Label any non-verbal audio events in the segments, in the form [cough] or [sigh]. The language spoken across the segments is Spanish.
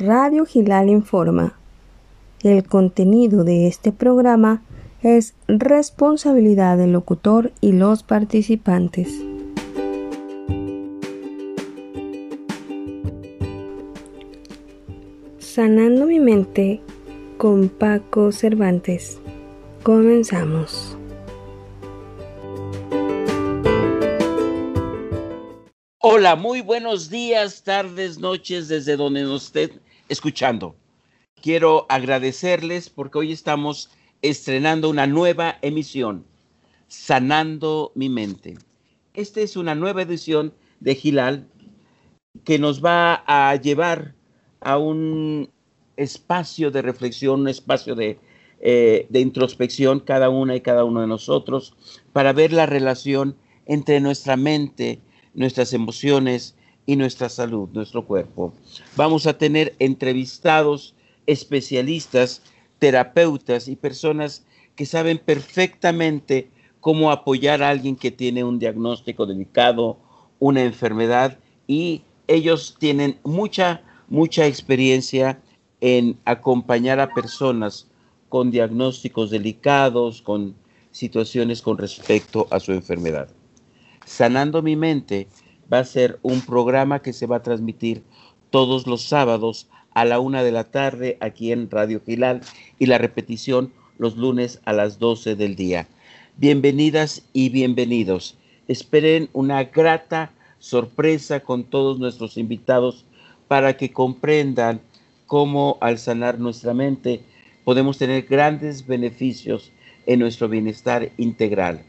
Radio Gilal Informa. El contenido de este programa es responsabilidad del locutor y los participantes. Sanando mi mente con Paco Cervantes. Comenzamos. Hola, muy buenos días, tardes, noches, desde donde estén escuchando. Quiero agradecerles porque hoy estamos estrenando una nueva emisión, Sanando mi mente. Esta es una nueva edición de Gilal que nos va a llevar a un espacio de reflexión, un espacio de, eh, de introspección, cada una y cada uno de nosotros, para ver la relación entre nuestra mente, nuestras emociones y nuestra salud, nuestro cuerpo. Vamos a tener entrevistados especialistas, terapeutas y personas que saben perfectamente cómo apoyar a alguien que tiene un diagnóstico delicado, una enfermedad y ellos tienen mucha, mucha experiencia en acompañar a personas con diagnósticos delicados, con situaciones con respecto a su enfermedad. Sanando mi mente va a ser un programa que se va a transmitir todos los sábados a la una de la tarde aquí en Radio Gilal y la repetición los lunes a las 12 del día. Bienvenidas y bienvenidos. Esperen una grata sorpresa con todos nuestros invitados para que comprendan cómo al sanar nuestra mente podemos tener grandes beneficios en nuestro bienestar integral.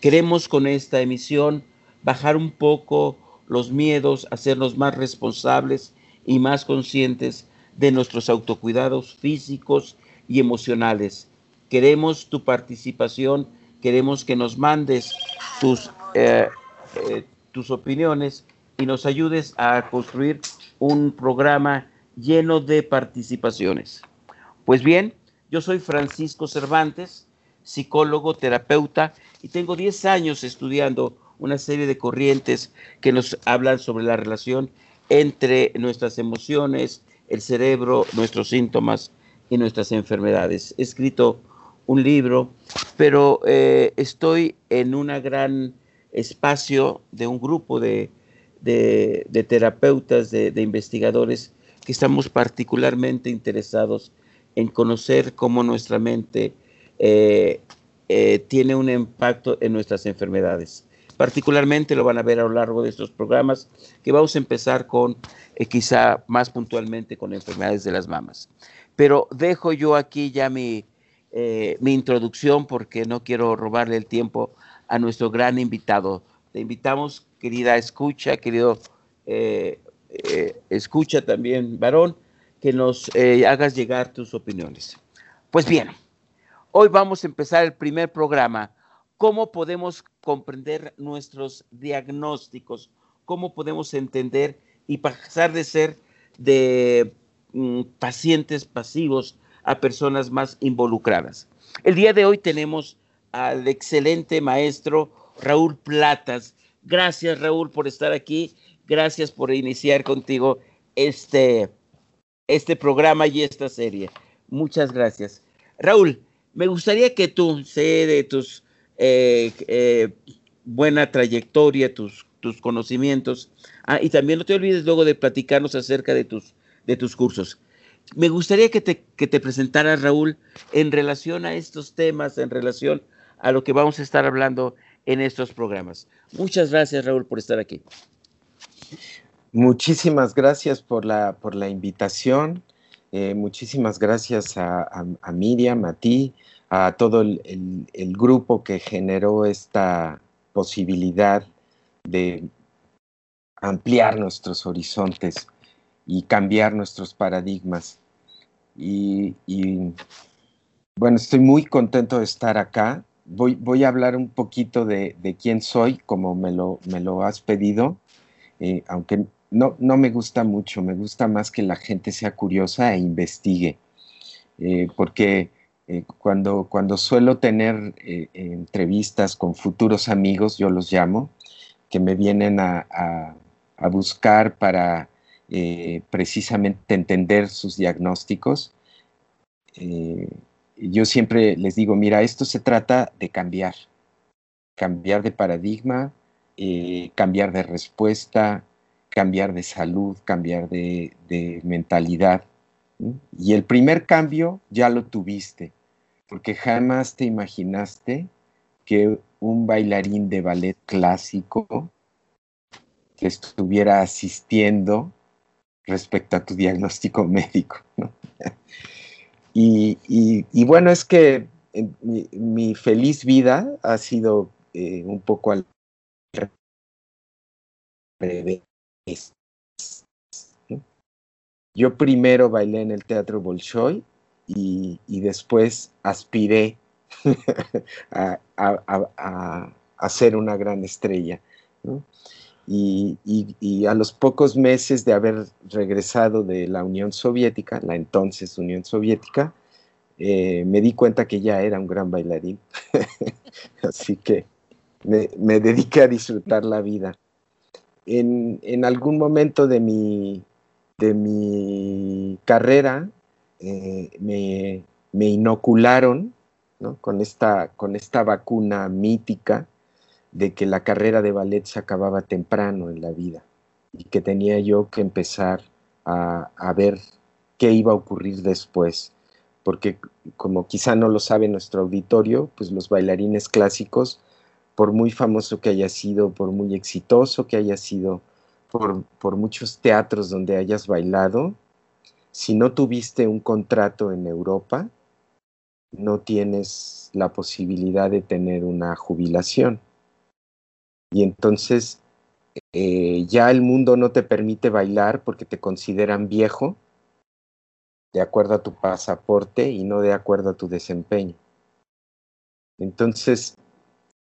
Queremos con esta emisión bajar un poco los miedos, hacernos más responsables y más conscientes de nuestros autocuidados físicos y emocionales. Queremos tu participación, queremos que nos mandes tus, eh, eh, tus opiniones y nos ayudes a construir un programa lleno de participaciones. Pues bien, yo soy Francisco Cervantes, psicólogo, terapeuta, y tengo 10 años estudiando una serie de corrientes que nos hablan sobre la relación entre nuestras emociones, el cerebro, nuestros síntomas y nuestras enfermedades. He escrito un libro, pero eh, estoy en un gran espacio de un grupo de, terapeutas, de, investigadores, que estamos particularmente interesados en conocer cómo nuestra mente eh, eh, tiene un impacto en nuestras enfermedades. Particularmente lo van a ver a lo largo de estos programas, que vamos a empezar con, eh, quizá más puntualmente, con enfermedades de las mamas. Pero dejo yo aquí ya mi, eh, mi introducción porque no quiero robarle el tiempo a nuestro gran invitado. Te invitamos, querida escucha, querido eh, escucha también, varón, que nos hagas llegar tus opiniones. Pues bien, hoy vamos a empezar el primer programa cómo podemos comprender nuestros diagnósticos, cómo podemos entender y pasar de ser de mm, pacientes pasivos a personas más involucradas. El día de hoy tenemos al excelente maestro Raúl Platas. Gracias Raúl por estar aquí, gracias por iniciar contigo este, este programa y esta serie. Muchas gracias. Raúl, me gustaría que tú, sé de tus eh, eh, buena trayectoria, tus, tus conocimientos. Ah, y también no te olvides luego de platicarnos acerca de tus, de tus cursos. Me gustaría que te, que te presentaras, Raúl, en relación a estos temas, en relación a lo que vamos a estar hablando en estos programas. Muchas gracias, Raúl, por estar aquí. Muchísimas gracias por la, por la invitación. Eh, muchísimas gracias a, a, a, Miriam, a ti, a todo el, grupo que generó esta posibilidad de ampliar nuestros horizontes y cambiar nuestros paradigmas. Y, bueno, estoy muy contento de estar acá. Voy, voy a hablar un poquito de, quién soy, como me lo, me lo has pedido, eh, aunque no, no, me gusta mucho, me gusta más que la gente sea curiosa e investigue, eh, porque eh, cuando, cuando suelo tener eh, entrevistas con futuros amigos, yo los llamo, que me vienen a, buscar para eh, precisamente entender sus diagnósticos. Yo siempre les digo, mira, esto se trata de cambiar, cambiar de paradigma, cambiar de respuesta, cambiar de salud, cambiar de, mentalidad. Y el primer cambio ya lo tuviste, porque jamás te imaginaste que un bailarín de ballet clásico que estuviera asistiendo respecto a tu diagnóstico [laughs] médico. Y, bueno, es que mi, feliz vida ha sido eh, un poco al revés. Yo primero bailé en el Teatro Bolshoi y, después aspiré [laughs] a, a, ser una gran estrella. Y, a los pocos meses de haber regresado de la Unión Soviética, la entonces Unión Soviética, eh, me di cuenta que ya era un gran bailarín. [laughs] Así que me, dediqué a disfrutar la vida. En, algún momento de mi, de mi carrera eh, me, inocularon con, esta, con esta vacuna mítica de que la carrera de ballet se acababa temprano en la vida y que tenía yo que empezar a, ver qué iba a ocurrir después. Porque como quizá no lo sabe nuestro auditorio, pues los bailarines clásicos, por muy famoso que haya sido, por muy exitoso que haya sido, por, por muchos teatros donde hayas bailado, si no tuviste un contrato en Europa, no tienes la posibilidad de tener una jubilación y entonces eh, ya el mundo no te permite bailar porque te consideran viejo de acuerdo a tu pasaporte y no de acuerdo a tu desempeño. Entonces,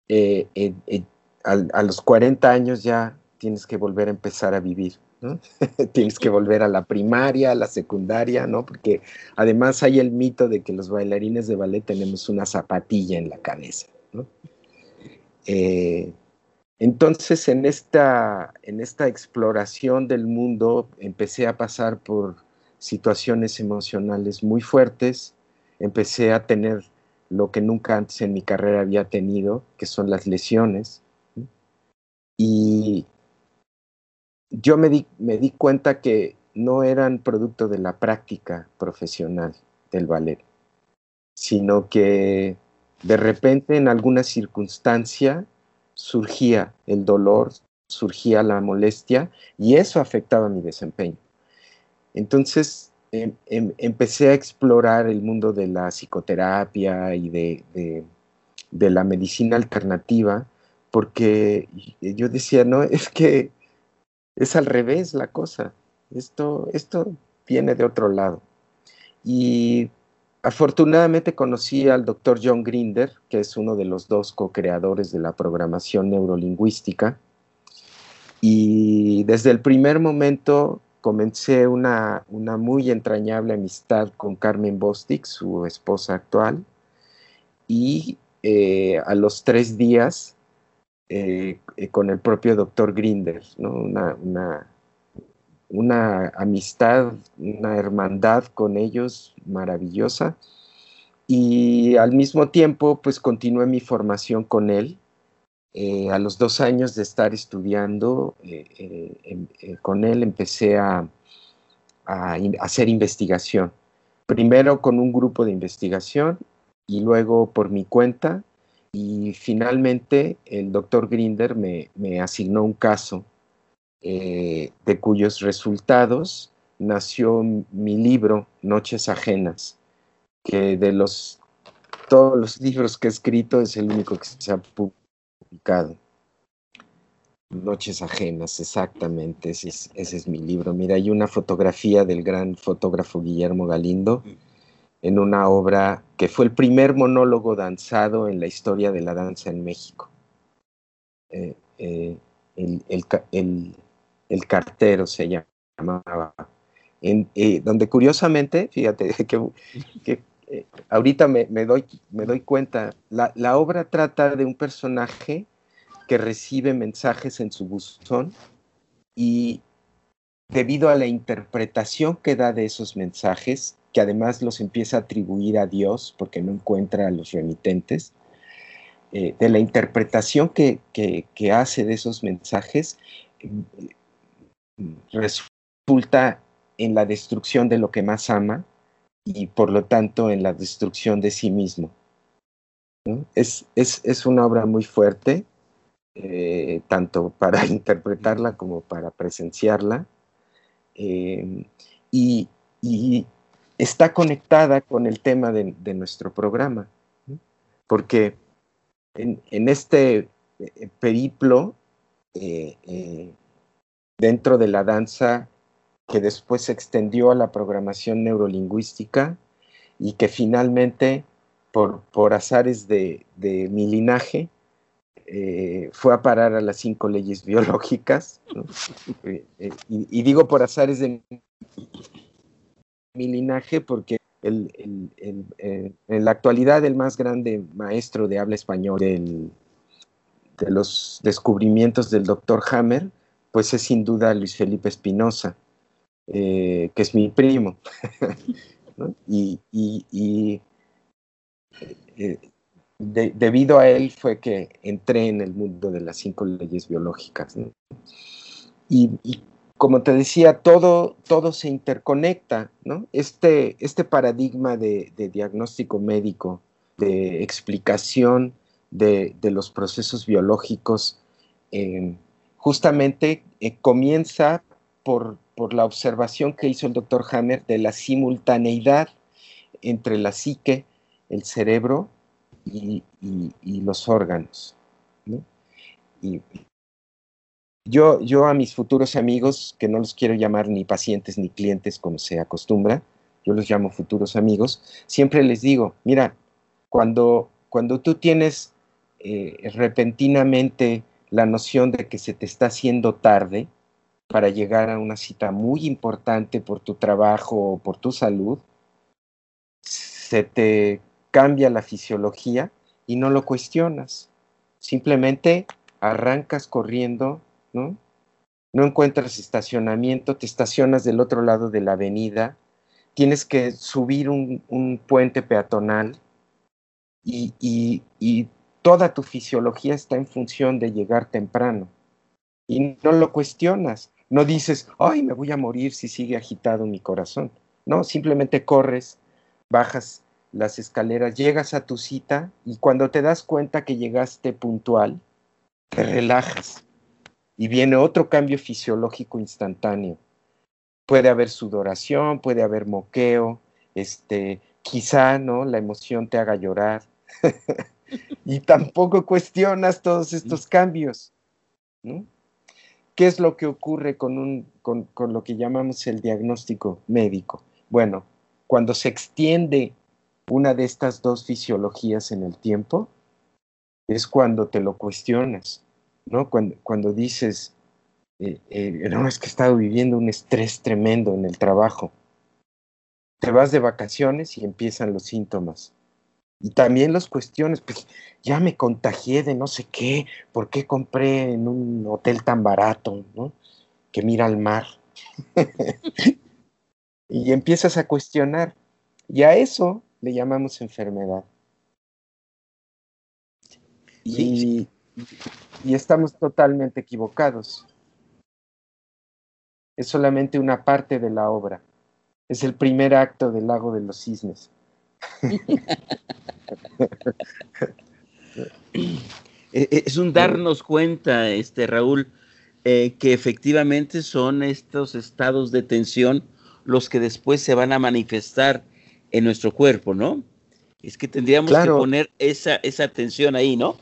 eh, eh, a, los 40 años ya tienes que volver a empezar a vivir, ¿no? [laughs] tienes que volver a la primaria, a la secundaria, ¿no? Porque además hay el mito de que los bailarines de ballet tenemos una zapatilla en la cabeza, ¿no? Entonces, en esta, en esta exploración del mundo, empecé a pasar por situaciones emocionales muy fuertes, empecé a tener lo que nunca antes en mi carrera había tenido, que son las lesiones. Y yo me di, me di cuenta que no eran producto de la práctica profesional del ballet, sino que de repente en alguna circunstancia surgía el dolor, surgía la molestia y eso afectaba mi desempeño. Entonces em, em, empecé a explorar el mundo de la psicoterapia y de, la medicina alternativa porque yo decía, no, es que es al revés la cosa, esto, esto viene de otro lado. Y Afortunadamente conocí al doctor John Grinder, que es uno de los dos co-creadores de la programación neurolingüística, y desde el primer momento comencé una, muy entrañable amistad con Carmen Bostic, su esposa actual, y eh, a los tres días eh, eh, con el propio doctor Grinder, una, una amistad, una hermandad con ellos maravillosa. Y al mismo tiempo, pues continué mi formación con él. Eh, a los dos años de estar estudiando eh, em, con él, empecé a, hacer investigación. Primero con un grupo de investigación y luego por mi cuenta. Y finalmente el doctor Grinder me, me asignó un caso eh, de cuyos resultados nació mi libro Noches Ajenas, que de los todos los libros que he escrito es el único que se ha publicado. Noches Ajenas, exactamente, ese es, ese es mi libro. Mira, hay una fotografía del gran fotógrafo Guillermo Galindo en una obra que fue el primer monólogo danzado en la historia de la danza en México. Eh, eh, el, el cartero se llamaba, en, eh, donde curiosamente, fíjate, [laughs] que, eh, ahorita me, doy, me doy cuenta, la, la, obra trata de un personaje que recibe mensajes en su buzón y debido a la interpretación que da de esos mensajes, que además los empieza a atribuir a Dios porque no encuentra a los remitentes, eh, de la interpretación que, hace de esos mensajes, mm, resulta en la destrucción de lo que más ama y por lo tanto en la destrucción de sí mismo. Es, una obra muy fuerte, eh, tanto para [laughs] interpretarla como para presenciarla, eh, y, está conectada con el tema de, nuestro programa, porque en, este eh, periplo, dentro de la danza que después se extendió a la programación neurolingüística y que finalmente, por, por azares de, mi linaje, eh, fue a parar a las cinco leyes biológicas. [laughs] Eh, eh, y, digo por azares de mi linaje porque en la actualidad el más grande maestro de habla español de los descubrimientos del doctor Hammer, pues es sin duda Luis Felipe Espinosa. Eh, que es mi primo. [laughs] Y, eh, debido a él fue que entré en el mundo de las cinco leyes biológicas. Y, como te decía, todo, todo se interconecta. ¿no? Este, este paradigma de, diagnóstico médico, de explicación de, los procesos biológicos, eh, justamente comienza por, por la observación que hizo el doctor Hammer de la simultaneidad entre la psique, el cerebro y, los órganos. Y yo, yo a mis futuros amigos, que no los quiero llamar ni pacientes ni clientes como se acostumbra, yo los llamo futuros amigos, siempre les digo, mira, cuando, cuando tú tienes eh, repentinamente la noción de que se te está haciendo tarde, para llegar a una cita muy importante por tu trabajo o por tu salud, se te cambia la fisiología y no lo cuestionas. Simplemente arrancas corriendo, ¿no? Encuentras estacionamiento, te estacionas del otro lado de la avenida, tienes que subir un, puente peatonal y, y toda tu fisiología está en función de llegar temprano. Y no lo cuestionas, no dices, ay, me voy a morir si sigue agitado mi corazón. No, simplemente corres, bajas las escaleras, llegas a tu cita y cuando te das cuenta que llegaste puntual, te relajas y viene otro cambio fisiológico instantáneo. Puede haber sudoración, puede haber moqueo, este, quizá, ¿no? La emoción te haga llorar. [laughs] y tampoco cuestionas todos estos cambios, ¿no? ¿Qué es lo que ocurre con, un, con, lo que llamamos el diagnóstico médico? Bueno, cuando se extiende una de estas dos fisiologías en el tiempo, es cuando te lo cuestionas, ¿no? Cuando, dices, eh, eh, no, es que he estado viviendo un estrés tremendo en el trabajo. Te vas de vacaciones y empiezan los síntomas. Y también las cuestiones, pues ya me contagié de no sé qué, ¿por qué compré en un hotel tan barato, ¿no? Que mira al mar. [laughs] y empiezas a cuestionar. Y a eso le llamamos enfermedad. Y, y estamos totalmente equivocados. Es solamente una parte de la obra. Es el primer acto del lago de los cisnes. E, [laughs] e, es un darnos cuenta, este Raúl, eh, que efectivamente son estos estados de tensión los que después se van a manifestar en nuestro cuerpo, ¿no? Es que tendríamos que poner esa, esa tensión ahí, ¿no?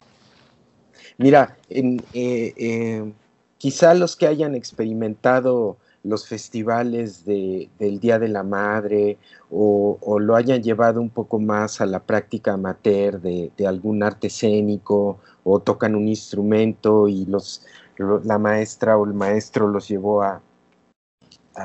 Mira, eh, eh, quizá los que hayan experimentado los festivales del Día de la Madre o, lo hayan llevado un poco más a la práctica amateur de, algún arte escénico o tocan un instrumento y los, la maestra o el maestro los llevó a,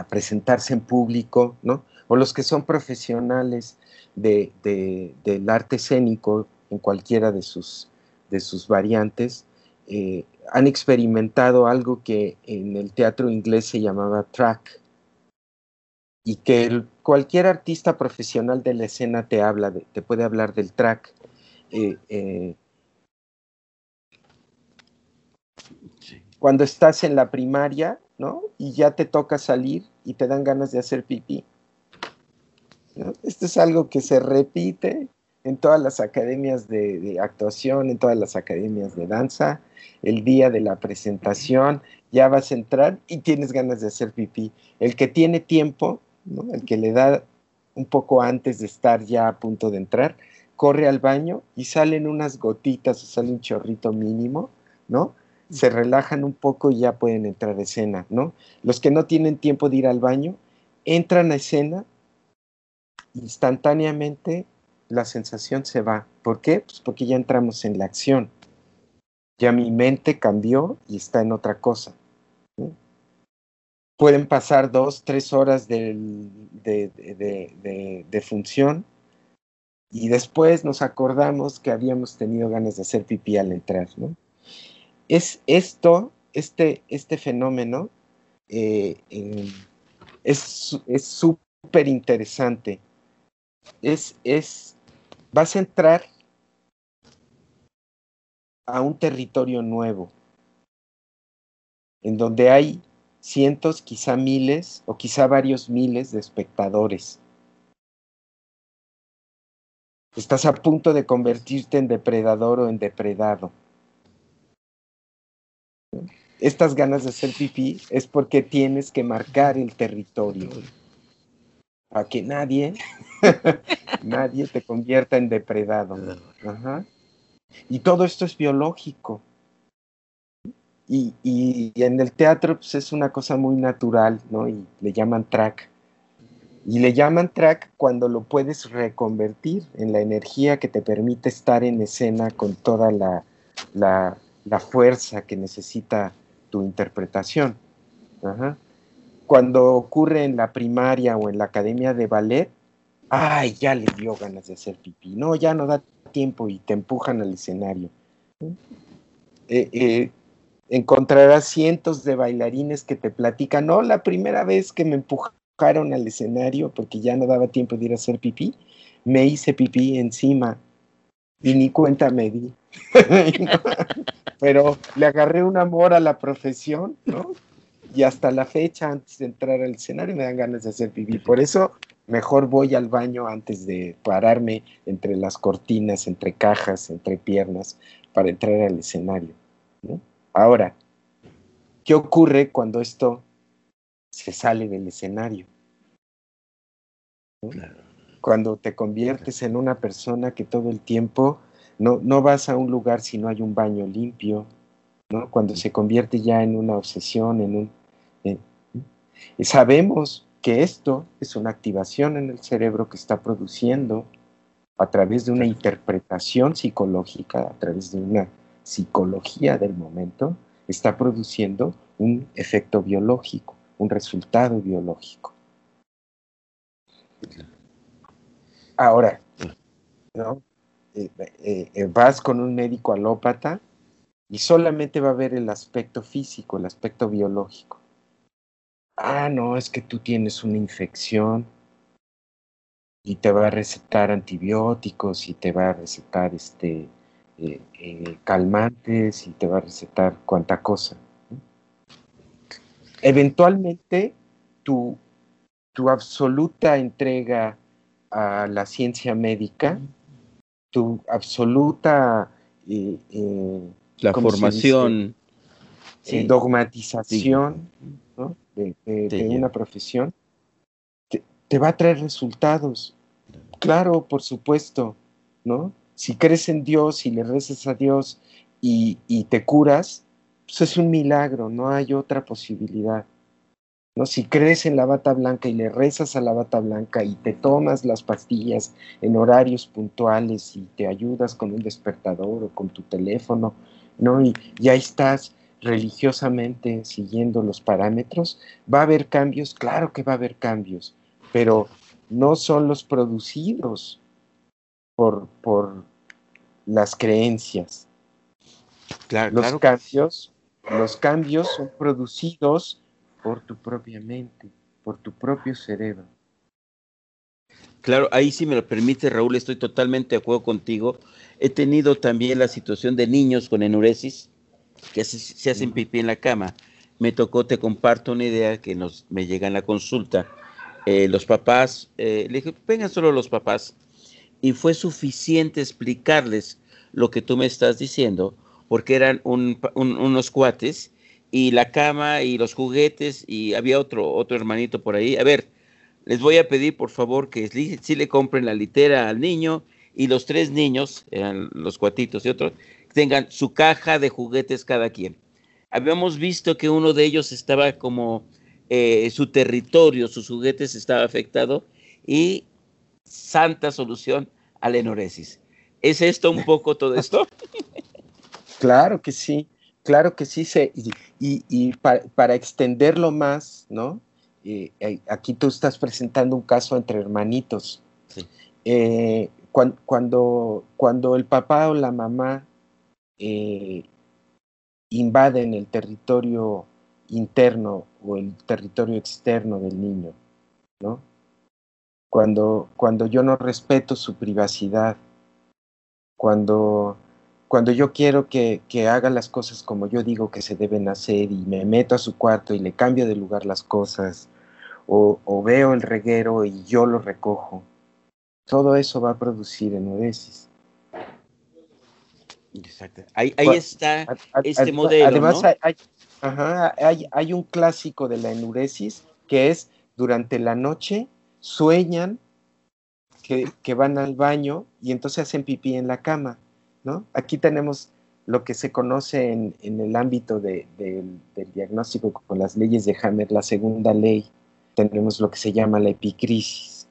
presentarse en público, ¿no? O los que son profesionales de, del arte escénico en cualquiera de sus, de sus variantes, eh, han experimentado algo que en el teatro inglés se llamaba track y que cualquier artista profesional de la escena te habla, te puede hablar del track. Eh, eh, cuando estás en la primaria, ¿no? Y ya te toca salir y te dan ganas de hacer pipí. Esto es algo que se repite en todas las academias de, actuación, en todas las academias de danza. El día de la presentación ya vas a entrar y tienes ganas de hacer pipí. El que tiene tiempo, el que le da un poco antes de estar ya a punto de entrar, corre al baño y salen unas gotitas o sale un chorrito mínimo, ¿no? Se relajan un poco y ya pueden entrar a escena, ¿no? Los que no tienen tiempo de ir al baño, entran a escena, instantáneamente la sensación se va. ¿Por qué? Pues porque ya entramos en la acción. Ya mi mente cambió y está en otra cosa. Pueden pasar dos, tres horas de, de, función y después nos acordamos que habíamos tenido ganas de hacer pipí al entrar. ¿no? Es esto, este, este fenómeno, eh, es súper interesante. Es, es, vas a entrar a un territorio nuevo, en donde hay cientos, quizá miles o quizá varios miles de espectadores. Estás a punto de convertirte en depredador o en depredado. Estas ganas de hacer pipí es porque tienes que marcar el territorio. Para que nadie, [laughs] nadie te convierta en depredado. Y todo esto es biológico. Y, en el teatro pues, es una cosa muy natural, ¿no? Y le llaman track. Y le llaman track cuando lo puedes reconvertir en la energía que te permite estar en escena con toda la, la, fuerza que necesita tu interpretación. Cuando ocurre en la primaria o en la academia de ballet, ay, ya le dio ganas de hacer pipí. No, ya no da tiempo y te empujan al escenario. Eh, eh, encontrarás cientos de bailarines que te platican, no, la primera vez que me empujaron al escenario porque ya no daba tiempo de ir a hacer pipí, me hice pipí encima y ni cuenta me di. [laughs] Pero le agarré un amor a la profesión, ¿no? Y hasta la fecha, antes de entrar al escenario, me dan ganas de hacer pipí. Por eso, mejor voy al baño antes de pararme entre las cortinas, entre cajas, entre piernas, para entrar al escenario. ¿no? Ahora, ¿qué ocurre cuando esto se sale del escenario? Cuando te conviertes en una persona que todo el tiempo no, no vas a un lugar si no hay un baño limpio, ¿no? cuando se convierte ya en una obsesión, en un... sabemos que esto es una activación en el cerebro que está produciendo a través de una interpretación psicológica, a través de una psicología del momento está produciendo un efecto biológico, un resultado biológico. Ahora, ¿no? Eh, eh, eh, vas con un médico alópata y solamente va a ver el aspecto físico, el aspecto biológico. Ah, no, es que tú tienes una infección y te va a recetar antibióticos y te va a recetar este, eh, eh, calmantes y te va a recetar cuanta cosa. Eventualmente, tu, tu absoluta entrega a la ciencia médica, tu absoluta eh, la formación, dogmatización de, una profesión, te, te, va a traer resultados. Claro, por supuesto, ¿no? si crees en Dios y le rezas a Dios y, te curas, pues es un milagro, no hay otra posibilidad. ¿no? Si crees en la bata blanca y le rezas a la bata blanca y te tomas las pastillas en horarios puntuales y te ayudas con un despertador o con tu teléfono, ¿no? Y, y ahí estás religiosamente siguiendo los parámetros, va a haber cambios, claro que va a haber cambios, pero no son los producidos por, por las creencias. Claro, los cambios los cambios son producidos por tu propia mente, por tu propio cerebro. Claro, ahí sí me lo permite, Raúl, estoy totalmente de acuerdo contigo. He tenido también la situación de niños con enuresis que se, hacen pipí en la cama. Me tocó, te comparto una idea que nos, me llega en la consulta. Eh, los papás, eh, le dije, vengan solo los papás. Y fue suficiente explicarles lo que tú me estás diciendo, porque eran unos cuates y la cama y los juguetes y había otro, otro hermanito por ahí. A ver, les voy a pedir por favor que sí le compren la litera al niño y los tres niños, eran los cuatitos y otros, tengan su caja de juguetes cada quien. Habíamos visto que uno de ellos estaba como eh, su territorio, sus juguetes estaba afectado y santa solución a la enuresis. ¿Es esto un poco todo esto? [laughs] claro que sí, claro que sí. y, para, extenderlo más, ¿no? Eh, eh, aquí tú estás presentando un caso entre hermanitos. cuando, cuando, el papá o la mamá eh, invaden el territorio interno o el territorio externo del niño, ¿no? Cuando, cuando yo no respeto su privacidad, cuando, cuando yo quiero que, que, haga las cosas como yo digo que se deben hacer y me meto a su cuarto y le cambio de lugar las cosas, o, o veo el reguero y yo lo recojo, todo eso va a producir enuresis. Exacto. Ahí, está este modelo. Además, hay, hay, un clásico de la enuresis que es durante la noche sueñan que, van al baño y entonces hacen pipí en la cama. ¿no? Aquí tenemos lo que se conoce en, el ámbito del diagnóstico con las leyes de Hammer, la segunda ley. Tenemos lo que se llama la epicrisis.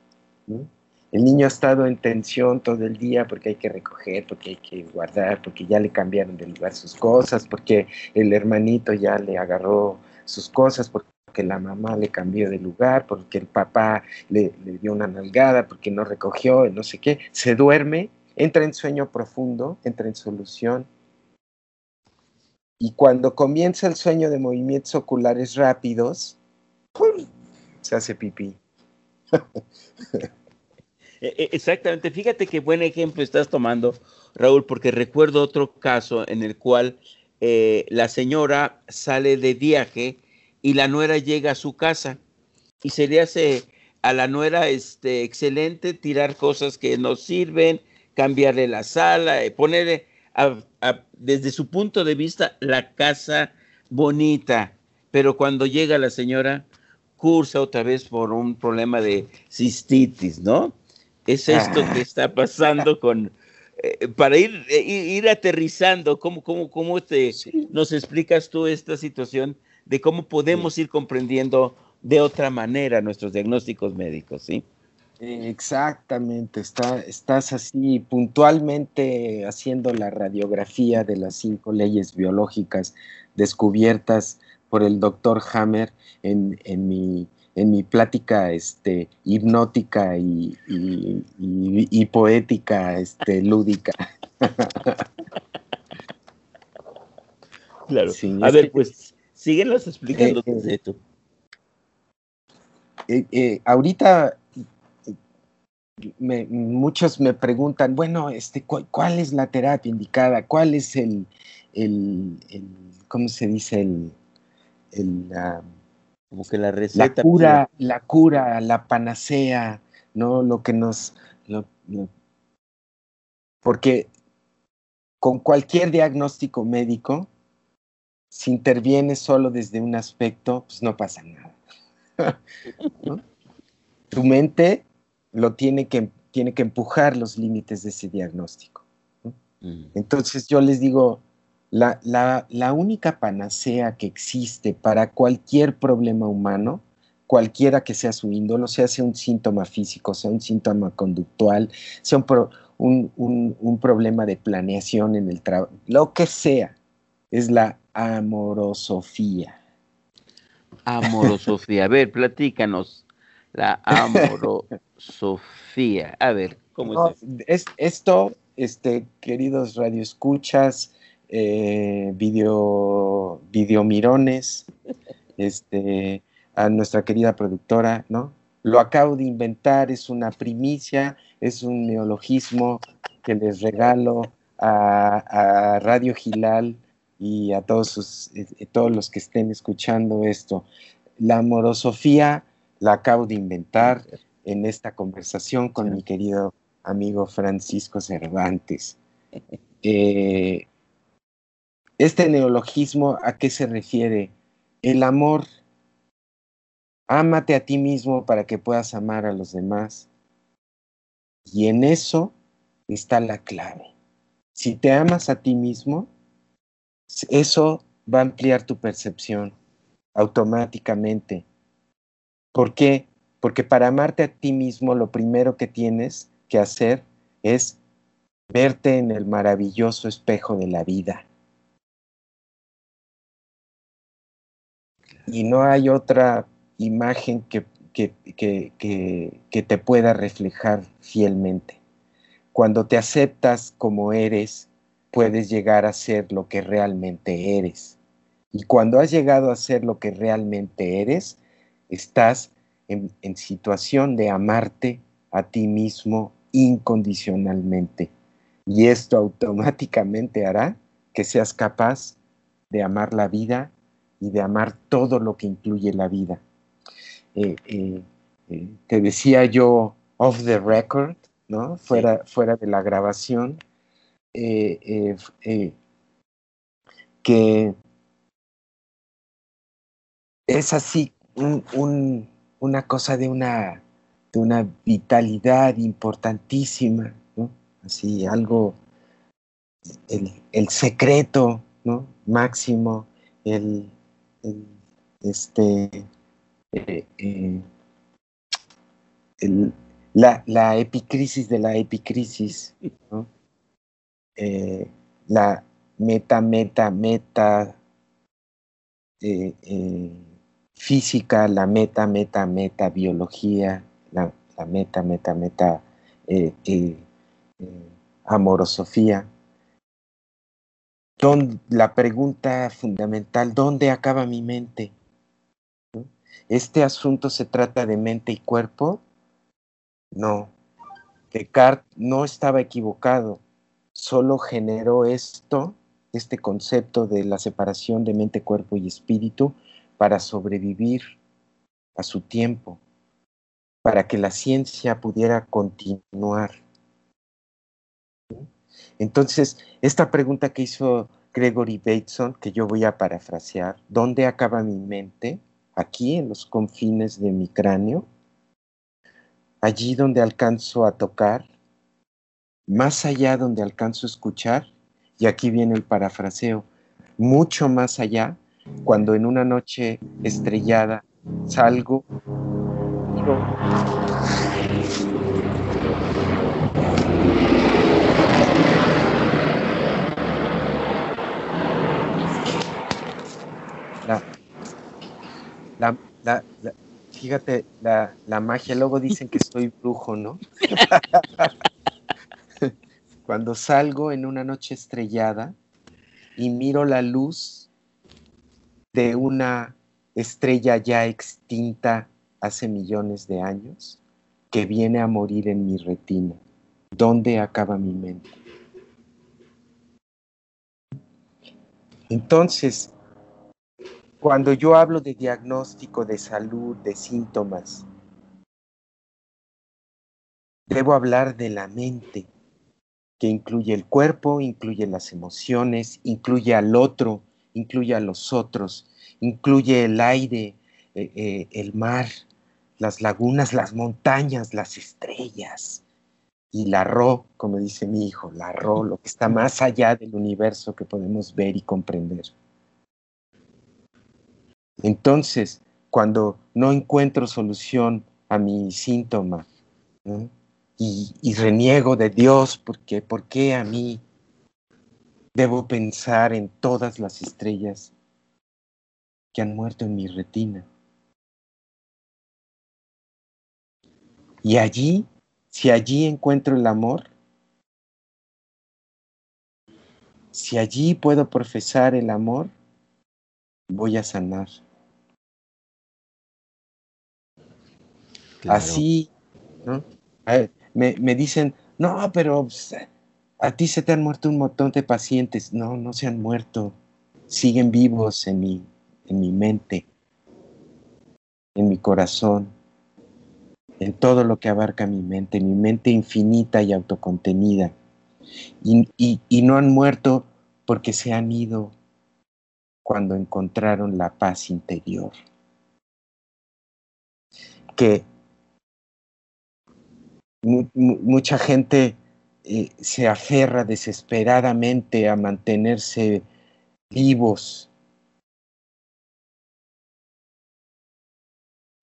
¿no? El niño ha estado en tensión todo el día porque hay que recoger, porque hay que guardar, porque ya le cambiaron de lugar sus cosas, porque el hermanito ya le agarró sus cosas, porque la mamá le cambió de lugar, porque el papá le, dio una nalgada, porque no recogió, no sé qué, se duerme, entra en sueño profundo, entra en solución. Y cuando comienza el sueño de movimientos oculares rápidos, se hace pipí. [laughs] E, e, exactamente, fíjate qué buen ejemplo estás tomando, Raúl, porque recuerdo otro caso en el cual eh, la señora sale de viaje y la nuera llega a su casa y se le hace a la nuera este, excelente tirar cosas que no sirven, cambiarle la sala, eh, ponerle desde su punto de vista la casa bonita, pero cuando llega la señora cursa otra vez por un problema de cistitis, ¿no? Es esto que está pasando con, eh, para ir, eh, ir aterrizando, ¿cómo, cómo, cómo te, nos explicas tú esta situación de cómo podemos ir comprendiendo de otra manera nuestros diagnósticos médicos, ¿sí? Exactamente, está, estás así puntualmente haciendo la radiografía de las cinco leyes biológicas descubiertas por el doctor Hammer en, en mi en mi plática este, hipnótica y, poética, este, [laughs] lúdica. Claro. a ver, pues, síguenos explicando eh, eh. Eh, eh, ahorita muchos me preguntan, bueno, este, ¿cuál, es la terapia indicada? ¿Cuál es el, el, ¿cómo se dice? El, el como que la receta. La cura, la cura, la panacea, ¿no? Lo que nos. porque con cualquier diagnóstico médico, si interviene solo desde un aspecto, pues no pasa nada. [laughs] Tu mente lo tiene que, tiene que empujar los límites de ese diagnóstico. Mm. Entonces yo les digo, la, la, única panacea que existe para cualquier problema humano, cualquiera que sea su índolo, sea, sea un síntoma físico, sea un síntoma conductual, sea un, un, problema de planeación en el trabajo, lo que sea, es la amorosofía. Amorosofía. A ver, platícanos. La amorosofía. A ver, ¿cómo es, Esto, este, queridos radioescuchas, eh, video, Mirones, [laughs] este, a nuestra querida productora, ¿no? Lo acabo de inventar, es una primicia, es un neologismo que les regalo a, Radio Gilal y a todos, sus, eh, todos los que estén escuchando esto. La amorosofía la acabo de inventar en esta conversación con mi querido amigo Francisco Cervantes. [laughs] Eh, este neologismo, ¿a qué se refiere? El amor. Ámate a ti mismo para que puedas amar a los demás. Y en eso está la clave. Si te amas a ti mismo, eso va a ampliar tu percepción automáticamente. ¿Por qué? Porque para amarte a ti mismo lo primero que tienes que hacer es verte en el maravilloso espejo de la vida. Y no hay otra imagen que, que, que, te pueda reflejar fielmente. Cuando te aceptas como eres, puedes llegar a ser lo que realmente eres. Y cuando has llegado a ser lo que realmente eres, estás en, en situación de amarte a ti mismo incondicionalmente. Y esto automáticamente hará que seas capaz de amar la vida y de amar todo lo que incluye la vida. Eh, eh, eh, te decía yo off the record, ¿no? Fuera, fuera de la grabación, que es así una cosa de una, de una vitalidad importantísima, ¿no? Así algo, el, el secreto ¿no? máximo, el, este, eh, eh, la, la, epicrisis de la epicrisis, eh, la meta, meta, meta física, la meta, meta, meta biología, la, la meta, meta, meta amorosofía la pregunta fundamental, ¿dónde acaba mi mente? ¿Este asunto se trata de mente y cuerpo? No. Descartes no estaba equivocado, solo generó esto, este concepto de la separación de mente, cuerpo y espíritu para sobrevivir a su tiempo, para que la ciencia pudiera continuar. Entonces, esta pregunta que hizo Gregory Bateson, que yo voy a parafrasear, ¿dónde acaba mi mente? Aquí, en los confines de mi cráneo, allí donde alcanzo a tocar, más allá donde alcanzo a escuchar, y aquí viene el parafraseo, mucho más allá, cuando en una noche estrellada salgo, La, fíjate, la, la, magia, luego dicen que soy brujo, ¿no? [laughs] Cuando salgo en una noche estrellada y miro la luz de una estrella ya extinta hace millones de años, que viene a morir en mi retina, ¿dónde acaba mi mente? Entonces, cuando yo hablo de diagnóstico de salud, de síntomas, debo hablar de la mente, que incluye el cuerpo, incluye las emociones, incluye al otro, incluye a los otros, incluye el aire, eh, eh, el mar, las lagunas, las montañas, las estrellas y la Ro, como dice mi hijo, la Ro, lo que está más allá del universo que podemos ver y comprender. Entonces, cuando no encuentro solución a mi síntoma y, reniego de Dios, porque ¿por qué a mí debo pensar en todas las estrellas que han muerto en mi retina? Y allí, si allí encuentro el amor, si allí puedo profesar el amor, voy a sanar. Así, ¿no? Me, me, dicen, no, pero pues, a ti se te han muerto un montón de pacientes. No, no se han muerto. Siguen vivos en mi, en mi mente, en mi corazón, en todo lo que abarca mi mente, mi mente infinita y autocontenida. Y, y, y no han muerto porque se han ido cuando encontraron la paz interior. Que mucha gente eh, se aferra desesperadamente a mantenerse vivos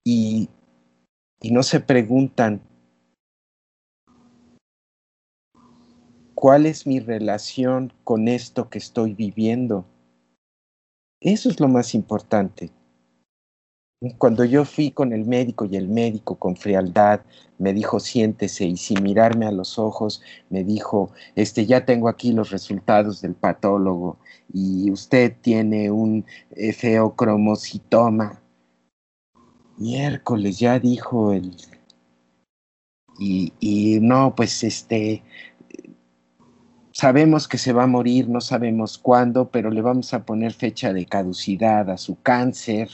y, y no se preguntan cuál es mi relación con esto que estoy viviendo. Eso es lo más importante. Cuando yo fui con el médico y el médico con frialdad me dijo siéntese y sin mirarme a los ojos me dijo, este ya tengo aquí los resultados del patólogo y usted tiene un feocromocitoma. Miércoles ya dijo el y, y no, pues este sabemos que se va a morir, no sabemos cuándo, pero le vamos a poner fecha de caducidad a su cáncer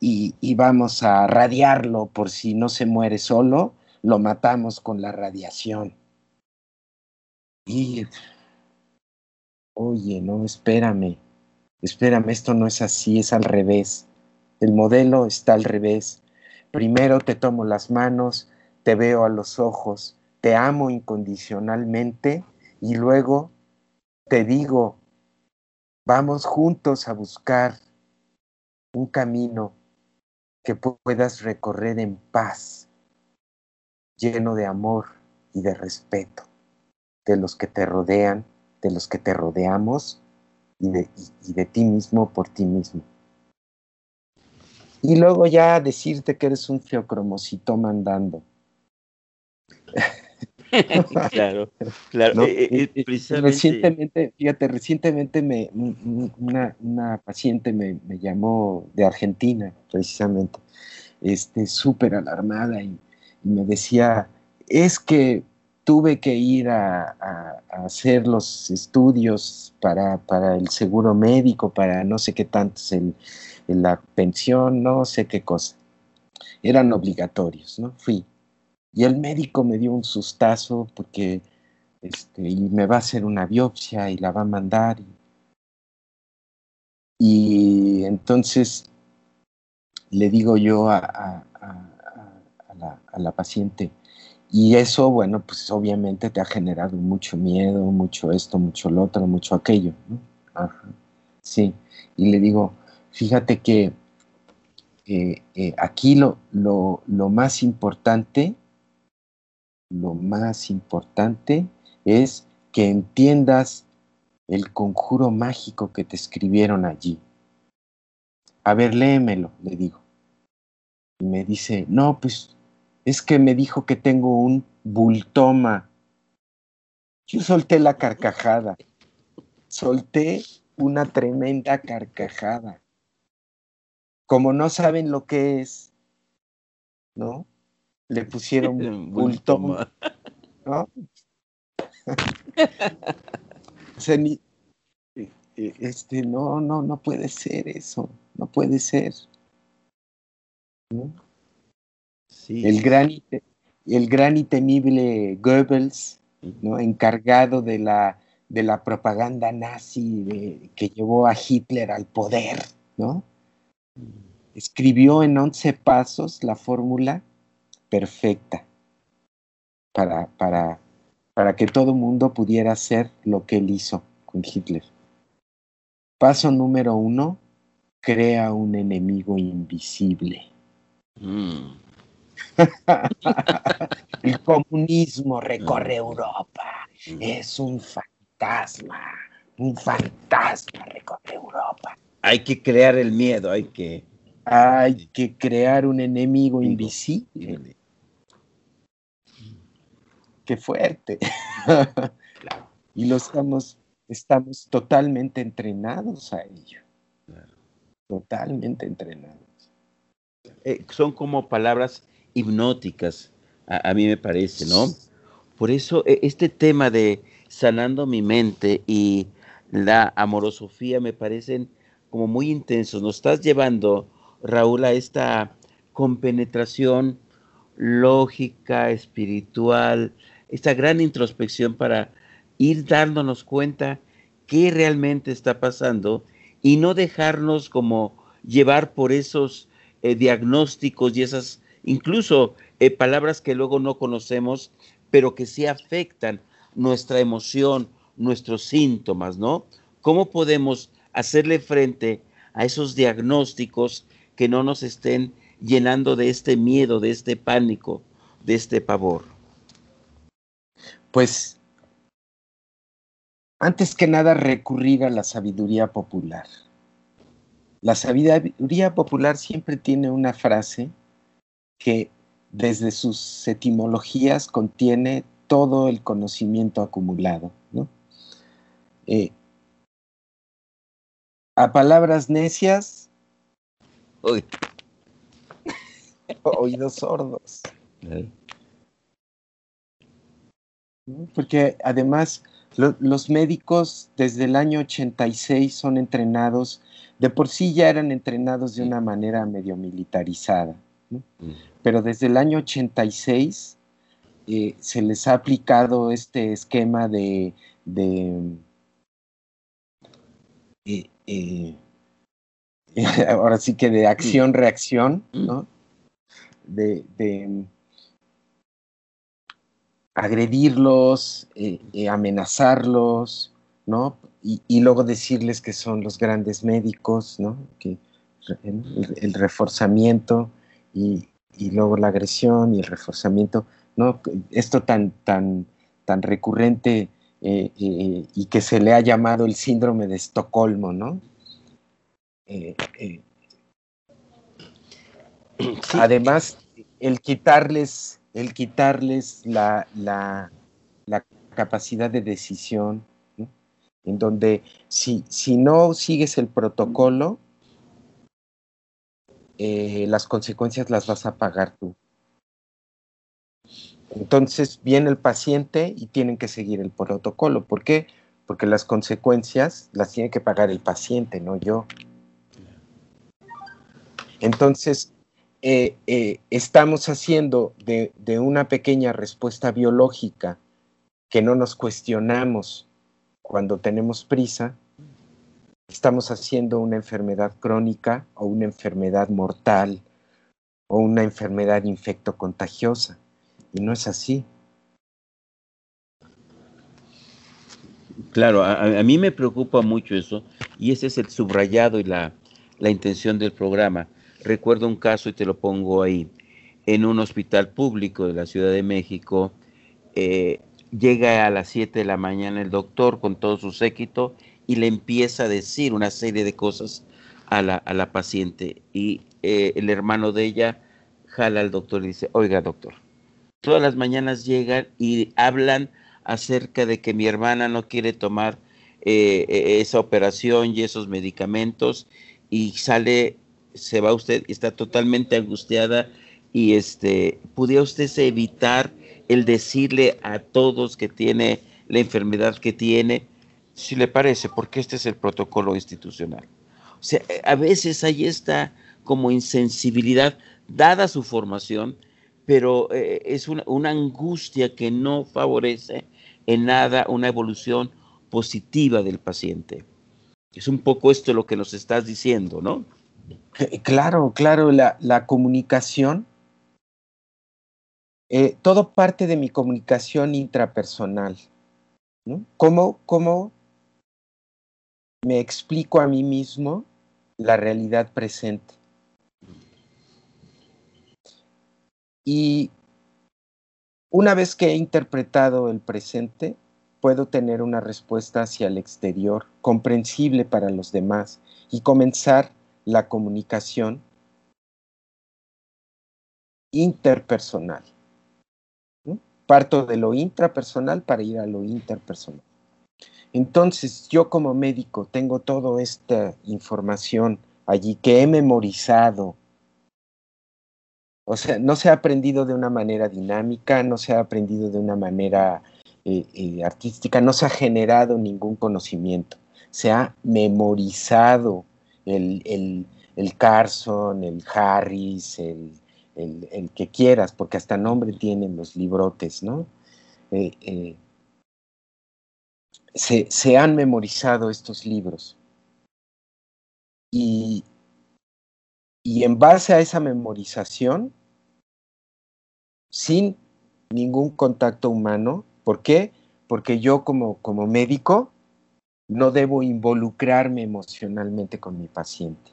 y, vamos a radiarlo por si no se muere solo, lo matamos con la radiación. Y, oye, no, espérame, espérame, esto no es así, es al revés. El modelo está al revés. Primero te tomo las manos, te veo a los ojos, te amo incondicionalmente y luego te digo, vamos juntos a buscar un camino que puedas recorrer en paz, lleno de amor y de respeto de los que te rodean, de los que te rodeamos y de, de ti mismo por ti mismo. Y luego ya decirte que eres un feocromocito mandando. [laughs] claro, claro. Eh, eh, recientemente, fíjate, recientemente me, una, una paciente me, me, llamó de Argentina, precisamente, este, súper alarmada y, me decía, es que tuve que ir a, a, hacer los estudios para, para, el seguro médico, para no sé qué tanto, en la pensión, no sé qué cosa. Eran obligatorios, ¿no? Fui y el médico me dio un sustazo porque este, y me va a hacer una biopsia y la va a mandar. Y, entonces le digo yo a, la, paciente, y eso, bueno, pues obviamente te ha generado mucho miedo, mucho esto, mucho lo otro, mucho aquello. Sí, y le digo, fíjate que eh, eh, aquí lo, lo, lo más importante lo más importante es que entiendas el conjuro mágico que te escribieron allí. A ver, léemelo, le digo. Y me dice, no, pues es que me dijo que tengo un bultoma. Yo solté la carcajada. Solté una tremenda carcajada. Como no saben lo que es, ¿no? Le pusieron [laughs] bultón, ¿no? este, no, no, no puede ser eso, no puede ser. El, gran, el gran y temible Goebbels, ¿no? encargado de la, de la propaganda nazi que llevó a Hitler al poder, ¿no? escribió en once pasos la fórmula perfecta para, para, para que todo mundo pudiera hacer lo que él hizo con Hitler. Paso número uno, crea un enemigo invisible. Mm. [laughs] El comunismo recorre mm. Europa. Mm. Es un fantasma. Un fantasma recorre Europa. Hay que crear el miedo, hay que... Hay que crear un enemigo invisible qué fuerte. y lo estamos, estamos totalmente entrenados a ello. Totalmente entrenados. Eh, son como palabras hipnóticas, a, mí me parece, ¿no? Por eso e, este tema de sanando mi mente y la amorosofía me parecen como muy intensos. Nos estás llevando, Raúl, a esta compenetración lógica, espiritual, esta gran introspección para ir dándonos cuenta qué realmente está pasando y no dejarnos como llevar por esos eh, diagnósticos y esas incluso eh, palabras que luego no conocemos, pero que sí afectan nuestra emoción, nuestros síntomas, ¿no? ¿Cómo podemos hacerle frente a esos diagnósticos que no nos estén llenando de este miedo, de este pánico, de este pavor? Pues, antes que nada, recurrir a la sabiduría popular. La sabiduría popular siempre tiene una frase que desde sus etimologías contiene todo el conocimiento acumulado. Eh, a palabras necias, [laughs] oídos sordos. Porque además los médicos desde el año 86 son entrenados, de por sí ya eran entrenados de una manera medio militarizada, pero desde el año 86 eh, se les ha aplicado este esquema de, eh, eh, [laughs] ahora sí que de acción-reacción, ¿no? De, agredirlos, amenazarlos, ¿no? Y, luego decirles que son los grandes médicos, ¿no? Que el reforzamiento y, luego la agresión y el reforzamiento, ¿no? Esto tan, tan, tan recurrente eh, eh, y que se le ha llamado el síndrome de Estocolmo, ¿no? Eh, además, el quitarles, el quitarles la, la, capacidad de decisión, en donde si, si no sigues el protocolo, eh, las consecuencias las vas a pagar tú. Entonces viene el paciente y tienen que seguir el protocolo. ¿Por qué? Porque las consecuencias las tiene que pagar el paciente, no yo. Entonces, eh, eh, estamos haciendo de, una pequeña respuesta biológica que no nos cuestionamos cuando tenemos prisa, estamos haciendo una enfermedad crónica o una enfermedad mortal o una enfermedad infectocontagiosa. Y no es así. Claro, a, mí me preocupa mucho eso y ese es el subrayado y la, intención del programa. Recuerdo un caso y te lo pongo ahí. En un hospital público de la Ciudad de México, eh, llega a las 7 de la mañana el doctor con todo su séquito y le empieza a decir una serie de cosas a la, a la paciente. Y eh, el hermano de ella jala al doctor y dice, oiga doctor, todas las mañanas llegan y hablan acerca de que mi hermana no quiere tomar eh, e, esa operación y esos medicamentos y sale, se va usted, está totalmente angustiada y este, ¿pudiera usted evitar el decirle a todos que tiene la enfermedad que tiene? si le parece, porque este es el protocolo institucional. O sea, a veces hay esta como insensibilidad, dada su formación, pero eh, es una, una, angustia que no favorece en nada una evolución positiva del paciente. Es un poco esto lo que nos estás diciendo, ¿no? Claro, claro, la, comunicación, eh, todo parte de mi comunicación intrapersonal. ¿no? ¿Cómo, ¿Cómo me explico a mí mismo la realidad presente. Y una vez que he interpretado el presente, puedo tener una respuesta hacia el exterior, comprensible para los demás, y comenzar la comunicación interpersonal. Parto de lo intrapersonal para ir a lo interpersonal. Entonces, yo como médico tengo toda esta información allí que he memorizado. O sea, no se ha aprendido de una manera dinámica, no se ha aprendido de una manera eh, eh, artística, no se ha generado ningún conocimiento, se ha memorizado el, el, Carson, el Harris, el, el, que quieras, porque hasta nombre tienen los librotes, ¿no? Eh, se, se, han memorizado estos libros. Y, y en base a esa memorización, sin ningún contacto humano, ¿Por qué? Porque yo como, como médico no debo involucrarme emocionalmente con mi paciente.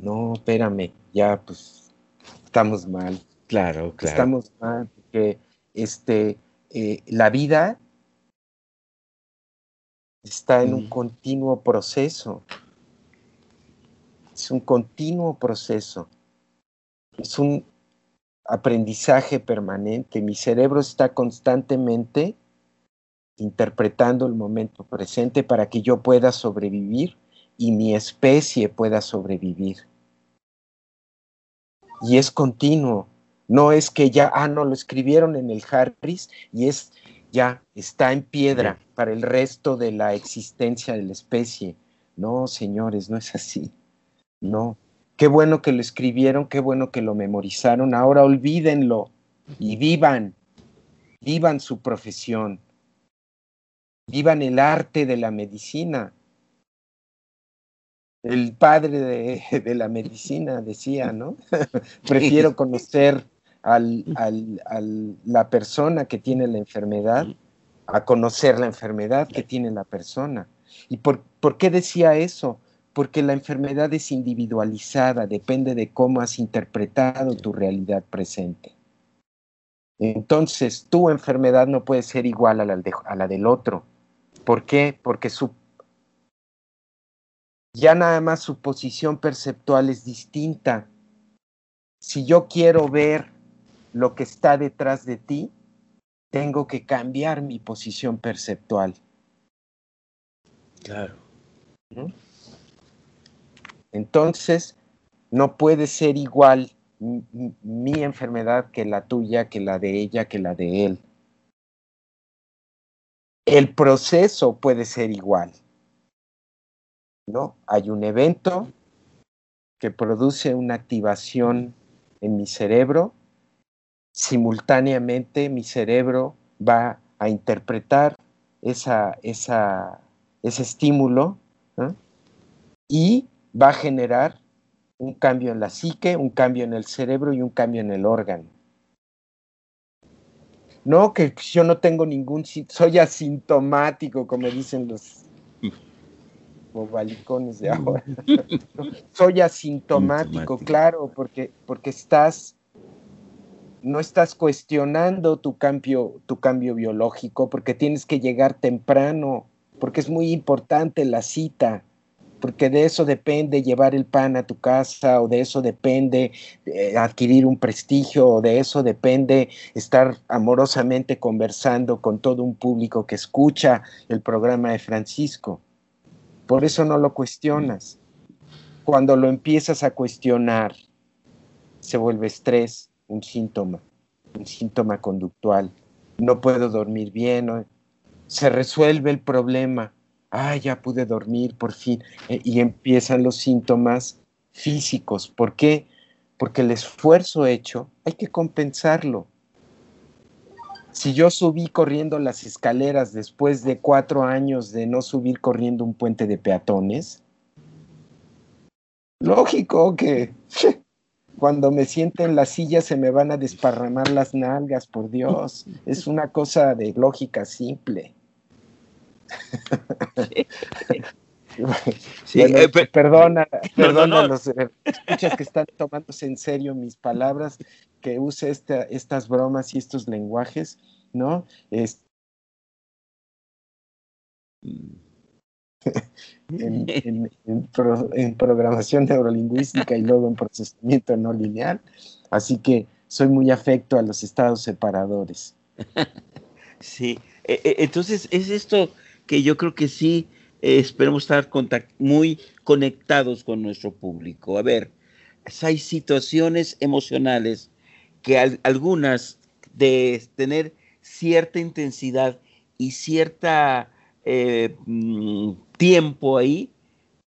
No, espérame, ya pues estamos mal. Claro, claro. Estamos mal porque este, eh, la vida está en un continuo proceso. Es un continuo proceso. Es un, aprendizaje permanente. Mi cerebro está constantemente interpretando el momento presente para que yo pueda sobrevivir y mi especie pueda sobrevivir. Y es continuo. No es que ya, ah, no, lo escribieron en el Harris y es ya, está en piedra para el resto de la existencia de la especie. No, señores, no es así. No, Qué bueno que lo escribieron, qué bueno que lo memorizaron. Ahora olvídenlo y vivan, vivan su profesión, vivan el arte de la medicina. El padre de, la medicina decía, ¿no? [laughs] Prefiero [laughs] conocer al, al, la persona que tiene la enfermedad a conocer la enfermedad que tiene la persona. ¿Y por, por qué decía eso? porque la enfermedad es individualizada, depende de cómo has interpretado tu realidad presente. Entonces, tu enfermedad no puede ser igual a la, del otro. ¿Por qué? Porque su, ya nada más su posición perceptual es distinta. Si yo quiero ver lo que está detrás de ti, tengo que cambiar mi posición perceptual. Claro. Entonces, no puede ser igual mi enfermedad que la tuya, que la de ella, que la de él. El proceso puede ser igual. ¿No? Hay un evento que produce una activación en mi cerebro. Simultáneamente mi cerebro va a interpretar esa, ese estímulo y va a generar un cambio en la psique, un cambio en el cerebro y un cambio en el órgano. No, que yo no tengo ningún, soy asintomático, como dicen los bobalicones de ahora. [laughs] soy asintomático, claro, porque, porque estás, no estás cuestionando tu cambio, tu cambio biológico, porque tienes que llegar temprano, porque es muy importante la cita porque de eso depende llevar el pan a tu casa, o de eso depende eh, adquirir un prestigio, o de eso depende estar amorosamente conversando con todo un público que escucha el programa de Francisco. Por eso no lo cuestionas. Cuando lo empiezas a cuestionar, se vuelve estrés, un síntoma, un síntoma conductual. No puedo dormir bien, se resuelve el problema ah, ya pude dormir por fin, eh, y empiezan los síntomas físicos. ¿Por qué? Porque el esfuerzo hecho hay que compensarlo. Si yo subí corriendo las escaleras después de cuatro años de no subir corriendo un puente de peatones, lógico que [laughs] cuando me siente en la silla se me van a desparramar las nalgas, por Dios. Es una cosa de lógica simple. Sí, [laughs] eh, perdona, perdona los eh, escuchas que están tomándose en serio mis palabras, que use estas bromas y estos lenguajes, ¿no? [laughs] en, en, programación neurolingüística y luego en procesamiento no lineal. Así que soy muy afecto a los estados separadores. [laughs] Sí, e, e, entonces es esto que yo creo que sí eh, esperemos estar muy conectados con nuestro público. A ver, hay situaciones emocionales que algunas de tener cierta intensidad y cierta eh, mm, tiempo ahí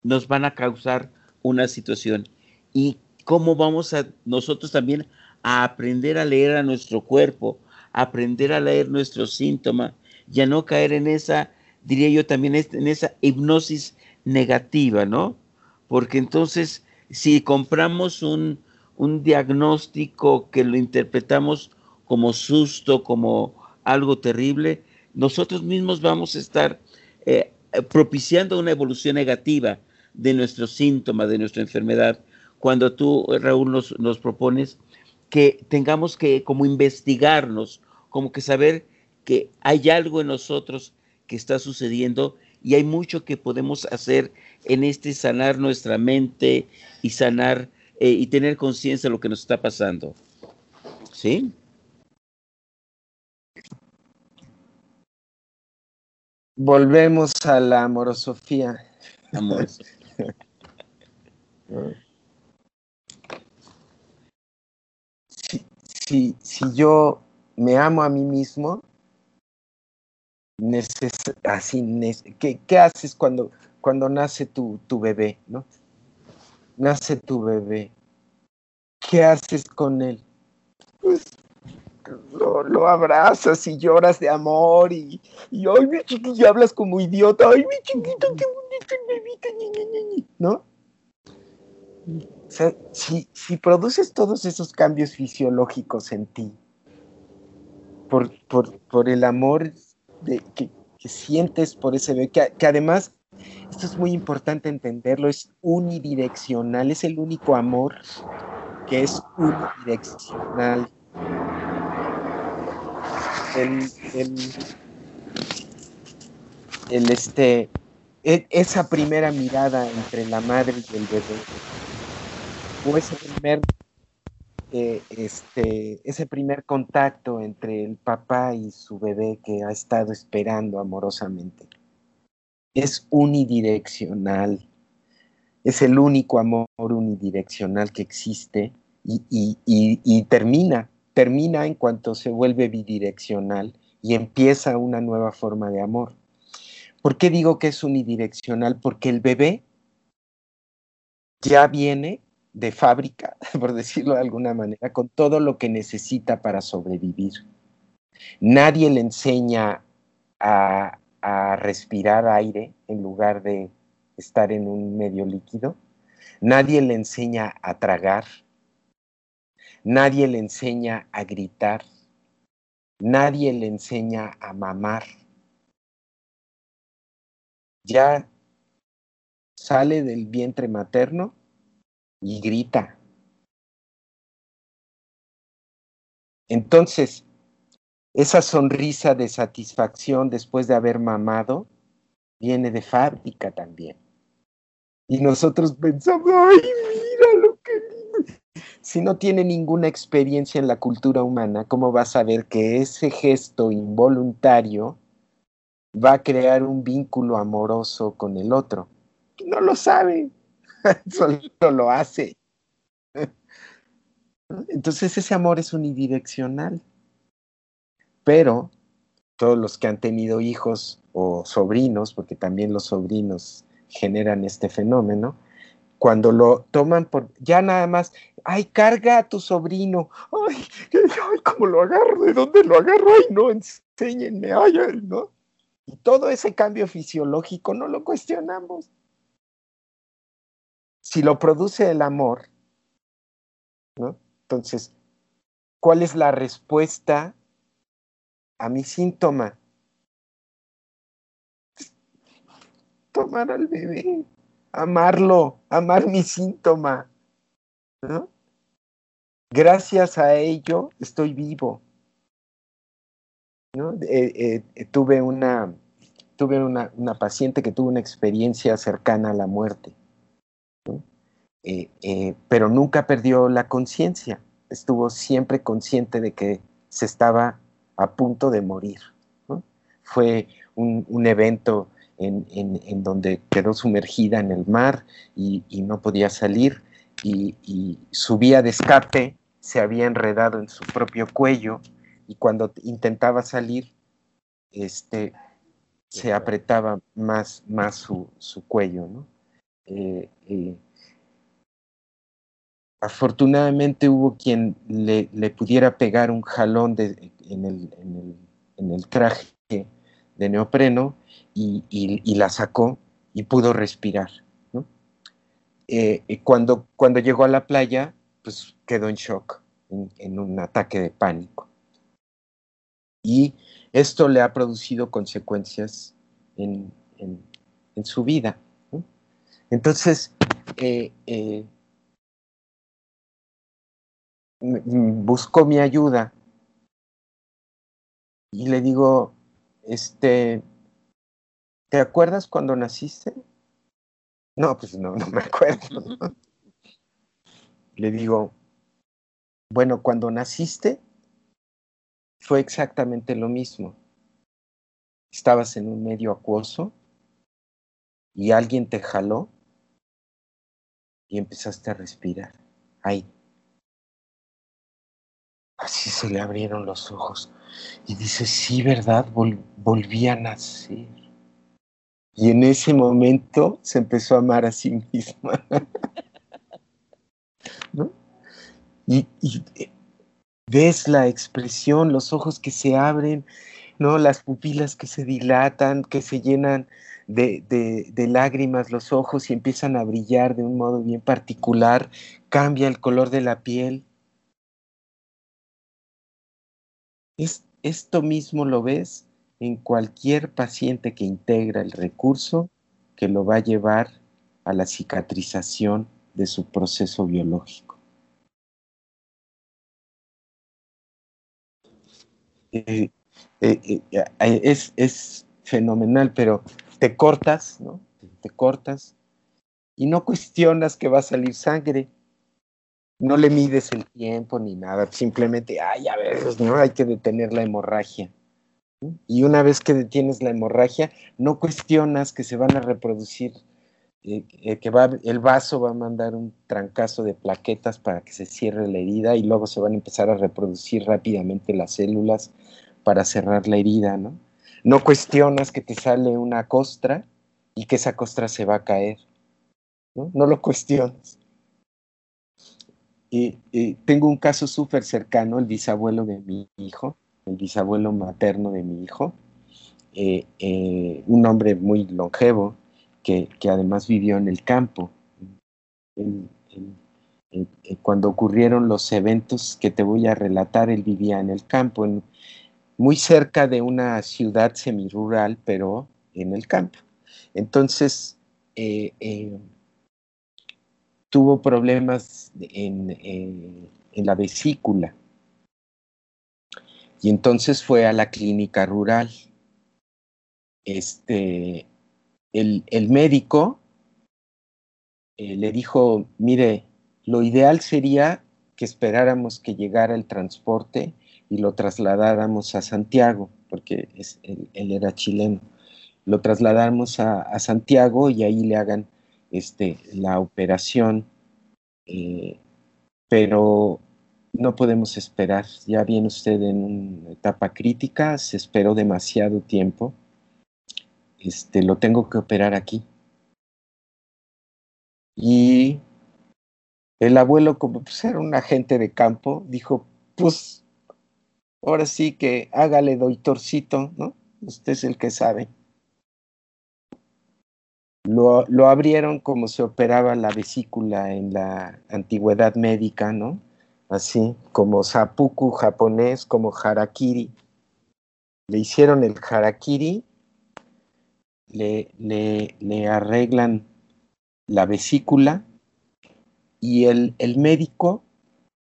nos van a causar una situación. Y cómo vamos a nosotros también a aprender a leer a nuestro cuerpo, aprender a leer nuestro síntoma, ya no caer en esa diría yo también en esa hipnosis negativa, ¿no? Porque entonces, si compramos un, diagnóstico que lo interpretamos como susto, como algo terrible, nosotros mismos vamos a estar eh, propiciando una evolución negativa de nuestro síntoma, de nuestra enfermedad. Cuando tú, Raúl, nos, nos propones que tengamos que como investigarnos, como que saber que hay algo en nosotros que está sucediendo y hay mucho que podemos hacer en este sanar nuestra mente y sanar eh, y tener conciencia de lo que nos está pasando. ¿Sí? Volvemos a la amorosofía. [laughs] si, si yo me amo a mí mismo, así, ¿qué, haces cuando, cuando nace tu, tu bebé? ¿no? Nace tu bebé. ¿Qué haces con él? Pues lo, abrazas y lloras de amor y, y ay, mi chiquillo, hablas como idiota, ay, mi chiquito, qué bonito bebito, ¿no? O sea, si, si produces todos esos cambios fisiológicos en ti, por, por, por el amor que, sientes por ese bebé, que, además, esto es muy importante entenderlo, es unidireccional, es el único amor que es unidireccional. El, el, este, e, esa primera mirada entre la madre y el bebé, o ese primer este, ese primer contacto entre el papá y su bebé que ha estado esperando amorosamente. Es unidireccional, es el único amor unidireccional que existe y, termina, termina en cuanto se vuelve bidireccional y empieza una nueva forma de amor. ¿Por qué digo que es unidireccional? Porque el bebé ya viene de fábrica, [laughs] por decirlo de alguna manera, con todo lo que necesita para sobrevivir. Nadie le enseña a, respirar aire en lugar de estar en un medio líquido. Nadie le enseña a tragar. Nadie le enseña a gritar. Nadie le enseña a mamar. Ya sale del vientre materno y grita. Entonces, esa sonrisa de satisfacción después de haber mamado viene de fábrica también. Y nosotros pensamos, ay, mira lo que. Si no tiene ninguna experiencia en la cultura humana, ¿cómo va a saber que ese gesto involuntario va a crear un vínculo amoroso con el otro? No lo sabe. [laughs] solo lo hace. Entonces ese amor es unidireccional. Pero todos los que han tenido hijos o sobrinos, porque también los sobrinos generan este fenómeno, cuando lo toman por, ya nada más, ay, carga a tu sobrino, ay, ay, ¿cómo lo agarro? ¿De dónde lo agarro? Ay, no, enséñenme, ay, ¿no? Y todo ese cambio fisiológico no lo cuestionamos si lo produce el amor, ¿no? Entonces, ¿cuál es la respuesta a mi síntoma? Tomar al bebé, amarlo, amar mi síntoma, ¿no? Gracias a ello estoy vivo. ¿no? Eh, eh, tuve una, tuve una, una paciente que tuvo una experiencia cercana a la muerte eh, eh, pero nunca perdió la conciencia, estuvo siempre consciente de que se estaba a punto de morir. fue un, evento en, donde quedó sumergida en el mar y, no podía salir y, su vía de escape se había enredado en su propio cuello y cuando intentaba salir, este, se apretaba más, más su, cuello. ¿no? Eh, eh, afortunadamente hubo quien le, pudiera pegar un jalón en, el, traje de neopreno y, la sacó y pudo respirar. Eh, cuando, cuando llegó a la playa, pues quedó en shock, en, un ataque de pánico. Y esto le ha producido consecuencias en, su vida. Entonces, eh, eh, buscó mi ayuda y le digo, este, ¿te acuerdas cuando naciste? No, pues no, no me acuerdo. Le digo, bueno, cuando naciste fue exactamente lo mismo. Estabas en un medio acuoso y alguien te jaló y empezaste a respirar. Ahí. Así se le abrieron los ojos. Y dice, sí, ¿verdad? volví a nacer. Y en ese momento se empezó a amar a sí misma. [laughs] ¿No? Y, eh, ves la expresión, los ojos que se abren, ¿no? Las pupilas que se dilatan, que se llenan de, lágrimas los ojos y empiezan a brillar de un modo bien particular, cambia el color de la piel. Esto mismo lo ves en cualquier paciente que integra el recurso que lo va a llevar a la cicatrización de su proceso biológico. Eh, eh, eh, es, es, fenomenal, pero te cortas, ¿no? Te cortas y no cuestionas que va a salir sangre no le mides el tiempo ni nada, simplemente, ay, a ver, ¿no? Hay que detener la hemorragia. Y una vez que detienes la hemorragia, no cuestionas que se van a reproducir, eh, eh, que va, el vaso va a mandar un trancazo de plaquetas para que se cierre la herida y luego se van a empezar a reproducir rápidamente las células para cerrar la herida, ¿no? No cuestionas que te sale una costra y que esa costra se va a caer, ¿no? No lo cuestionas tengo un caso súper cercano, el bisabuelo de mi hijo, el bisabuelo materno de mi hijo, eh, eh, un hombre muy longevo que, además vivió en el campo. cuando ocurrieron los eventos que te voy a relatar, él vivía en el campo, muy cerca de una ciudad semirural, pero en el campo. Entonces, eh, tuvo problemas en, la vesícula. Y entonces fue a la clínica rural. Este, el, médico eh, le dijo, mire, lo ideal sería que esperáramos que llegara el transporte y lo trasladáramos a Santiago, porque él, era chileno. Lo trasladáramos a Santiago y ahí le hagan este, la operación, eh, pero no podemos esperar. Ya viene usted en una etapa crítica, se esperó demasiado tiempo. Este, lo tengo que operar aquí. Y el abuelo, como pues, era un agente de campo, dijo, pues ahora sí que hágale doitorcito, ¿no? Usted es el que sabe. Lo, abrieron como se operaba la vesícula en la antigüedad médica, ¿no? Así, como sapuku japonés, como harakiri. Le hicieron el harakiri, le, le, arreglan la vesícula y el, el, médico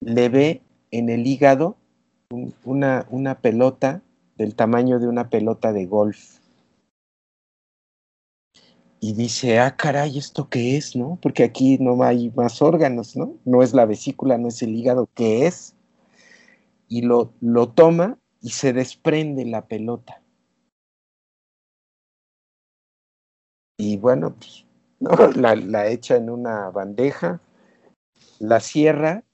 le ve en el hígado una, una pelota del tamaño de una pelota de golf y dice, ah, caray, ¿esto qué es, no? Porque aquí no hay más órganos, ¿no? No es la vesícula, no es el hígado, ¿qué es? Y lo, lo toma y se desprende la pelota. y bueno, pues, [laughs] la, echa en una bandeja, la cierra,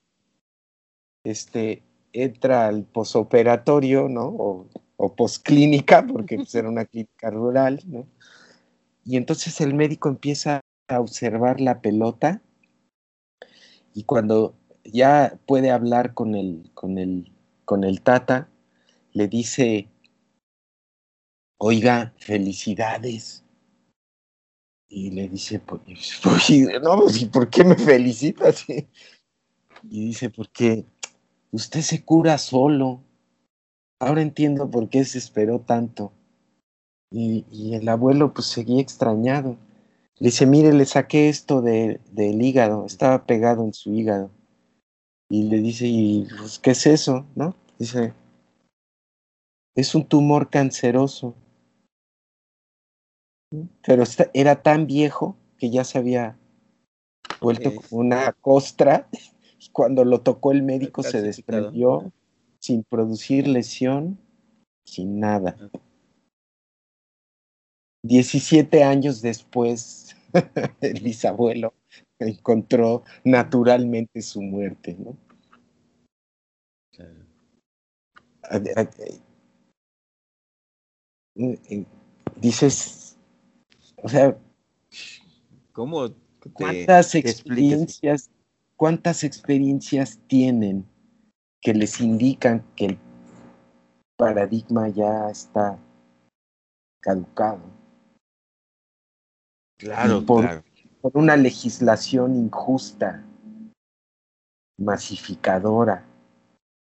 este, entra al posoperatorio, ¿no? O, o posclínica, porque pues, era una clínica rural, ¿no? Y entonces el médico empieza a observar la pelota y cuando ya puede hablar con el, con el, con el tata, le dice, oiga, felicidades. Y le dice, pues, no, pues, ¿y por qué me felicitas? [laughs] Y dice, porque usted se cura solo. Ahora entiendo por qué se esperó tanto. Y, el abuelo pues seguía extrañado. Le dice, mire, le saqué esto de, del hígado, estaba pegado en su hígado. Y le dice, ¿y pues, qué es eso? ¿No? Dice, es un tumor canceroso. Pero era tan viejo que ya se había vuelto como una costra. Cuando lo tocó el médico se desprendió sin producir lesión, sin nada. 17 años después, [laughs] el bisabuelo encontró naturalmente su muerte, ¿no? Dices, o sea, ¿cómo cuántas experiencias, cuántas experiencias tienen que les indican que el paradigma ya está caducado? Claro, por, una legislación injusta, masificadora,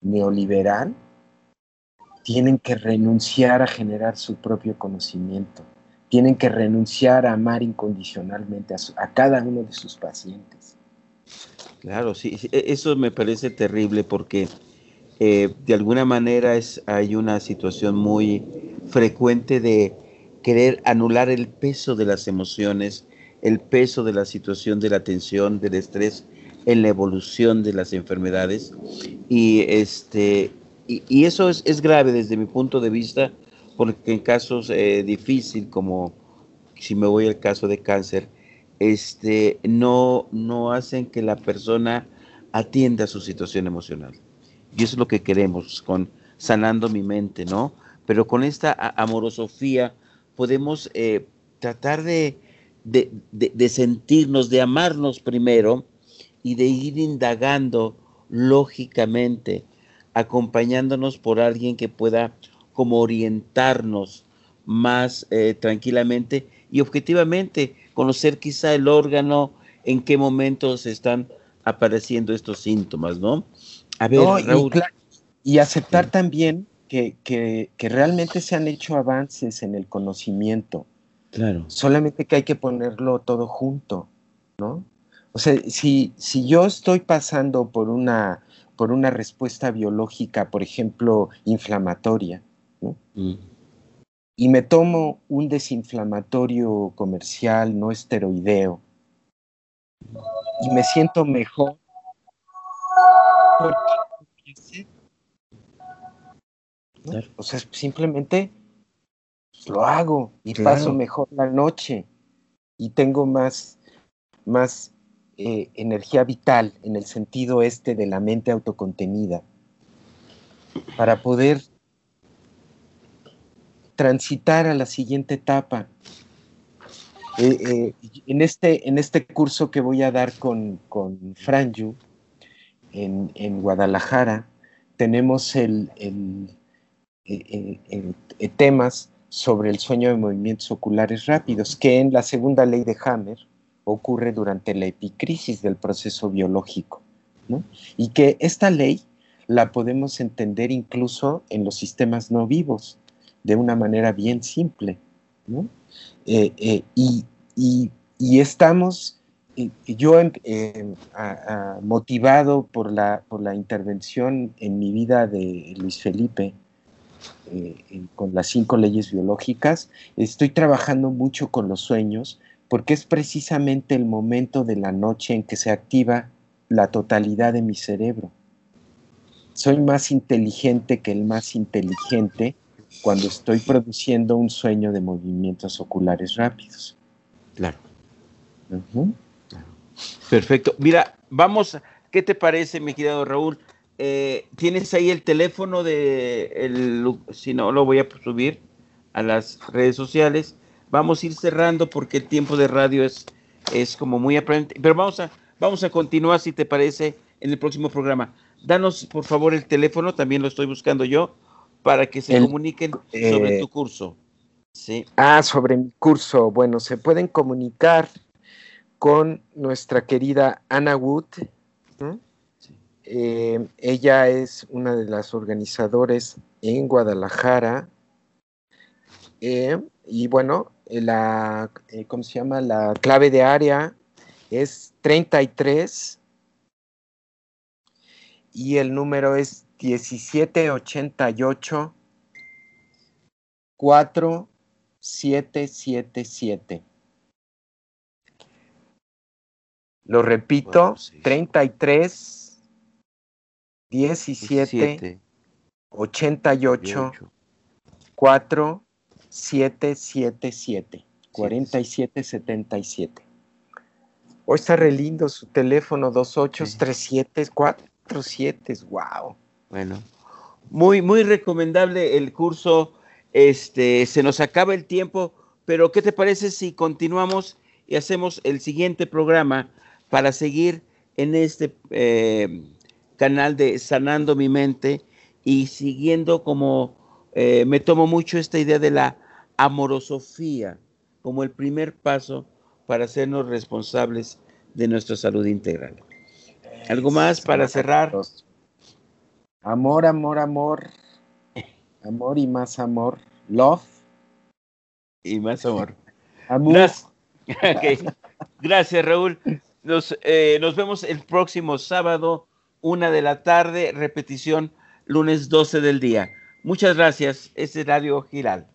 neoliberal, tienen que renunciar a generar su propio conocimiento, tienen que renunciar a amar incondicionalmente a, cada uno de sus pacientes. Claro, sí, e, eso me parece terrible porque eh, de alguna manera es, hay una situación muy frecuente de querer anular el peso de las emociones, el peso de la situación de la tensión, del estrés en la evolución de las enfermedades. Y, este, y, eso es, es, grave desde mi punto de vista, porque en casos eh, difíciles, como si me voy al caso de cáncer, este, no, no hacen que la persona atienda su situación emocional. Y eso es lo que queremos con sanando mi mente, ¿no? Pero con esta amorosofía podemos eh, tratar de, de, sentirnos, de amarnos primero y de ir indagando lógicamente, acompañándonos por alguien que pueda como orientarnos más eh, tranquilamente y objetivamente, conocer quizá el órgano, en qué momentos están apareciendo estos síntomas, ¿no? A ver, y, aceptar también que, realmente se han hecho avances en el conocimiento. Claro. Solamente que hay que ponerlo todo junto, ¿no? O sea, si, si yo estoy pasando por una, por una respuesta biológica, por ejemplo, inflamatoria, ¿no? Mm. y me tomo un desinflamatorio comercial no esteroideo, y me siento mejor, o sea, simplemente lo hago y paso mejor la noche y tengo más, más eh, energía vital en el sentido este de la mente autocontenida para poder transitar a la siguiente etapa. Eh, eh, en, este, en este curso que voy a dar con, con Franju en, en Guadalajara, tenemos el, temas sobre el sueño de movimientos oculares rápidos, que en la segunda ley de Hammer ocurre durante la epicrisis del proceso biológico, y que esta ley la podemos entender incluso en los sistemas no vivos, de una manera bien simple. Eh, eh, y, estamos, yo motivado por la, por la intervención en mi vida de Luis Felipe, eh, con las cinco leyes biológicas. Estoy trabajando mucho con los sueños porque es precisamente el momento de la noche en que se activa la totalidad de mi cerebro. Soy más inteligente que el más inteligente cuando estoy produciendo un sueño de movimientos oculares rápidos. Claro. Perfecto. Mira, vamos, ¿qué te parece, mi querido Raúl? Eh, ¿Tienes ahí el teléfono de, el, si no, lo voy a subir a las redes sociales. Vamos a ir cerrando porque el tiempo de radio es, es como muy apremiante, pero vamos a, vamos a continuar, si te parece, en el próximo programa. Danos, por favor, el teléfono, también lo estoy buscando yo, para que se comuniquen sobre eh, tu curso. Sí. Ah, sobre mi curso. Bueno, se pueden comunicar con nuestra querida Ana Wood. Eh, ella es una de las organizadoras en Guadalajara. Eh, y bueno, la, ¿cómo se llama? La clave de área es 33 y el número es 1788 4777. Lo repito, 33 17 88 4 777 4777. Hoy está re lindo su teléfono, 2837 47, wow. Bueno, muy, muy recomendable el curso. Este, se nos acaba el tiempo, pero ¿qué te parece si continuamos y hacemos el siguiente programa para seguir en este eh, canal de Sanando mi mente y siguiendo como eh, me tomo mucho esta idea de la amorosofía como el primer paso para hacernos responsables de nuestra salud integral. ¿Algo más para cerrar? Amor, amor, amor. Amor y más amor. Love. Y más amor. Gracias. [laughs] Gracias, Raúl. Nos, eh, nos vemos el próximo sábado, una de la tarde, repetición lunes 12 del día. Muchas gracias. Este es Radio Giral.